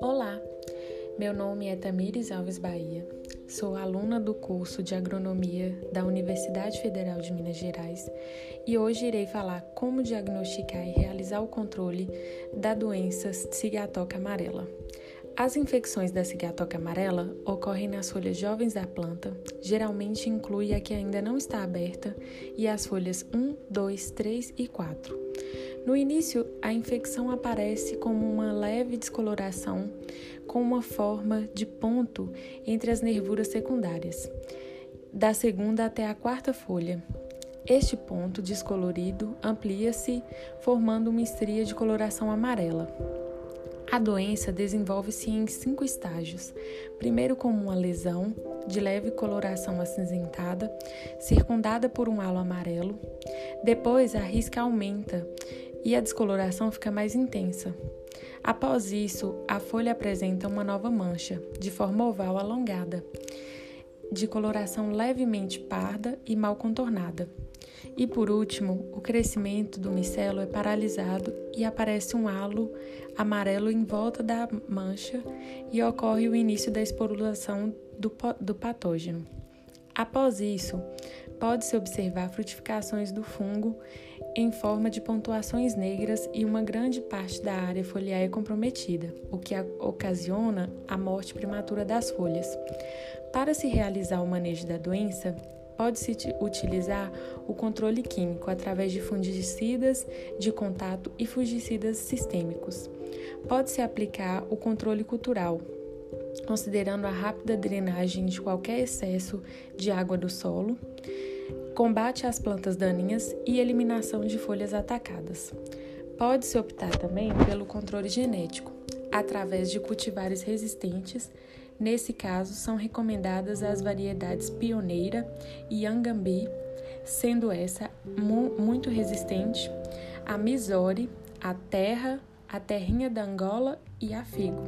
Olá, meu nome é Tamires Alves Bahia, sou aluna do curso de Agronomia da Universidade Federal de Minas Gerais e hoje irei falar como diagnosticar e realizar o controle da doença cigatoca amarela. As infecções da cigatoca amarela ocorrem nas folhas jovens da planta, geralmente inclui a que ainda não está aberta e as folhas 1, 2, 3 e 4. No início, a infecção aparece como uma leve descoloração com uma forma de ponto entre as nervuras secundárias, da segunda até a quarta folha. Este ponto descolorido amplia-se, formando uma estria de coloração amarela. A doença desenvolve-se em cinco estágios. Primeiro, como uma lesão de leve coloração acinzentada, circundada por um halo amarelo. Depois, a risca aumenta e a descoloração fica mais intensa. Após isso, a folha apresenta uma nova mancha, de forma oval alongada, de coloração levemente parda e mal contornada. E por último, o crescimento do micelo é paralisado e aparece um halo amarelo em volta da mancha e ocorre o início da esporulação do, do patógeno. Após isso, pode-se observar frutificações do fungo em forma de pontuações negras e uma grande parte da área foliar é comprometida, o que ocasiona a morte prematura das folhas. Para se realizar o manejo da doença, Pode-se utilizar o controle químico através de fungicidas de contato e fungicidas sistêmicos. Pode-se aplicar o controle cultural, considerando a rápida drenagem de qualquer excesso de água do solo, combate às plantas daninhas e eliminação de folhas atacadas. Pode-se optar também pelo controle genético, através de cultivares resistentes Nesse caso, são recomendadas as variedades Pioneira e Angambi, sendo essa mu muito resistente, a Misori, a Terra, a Terrinha da Angola e a Figo.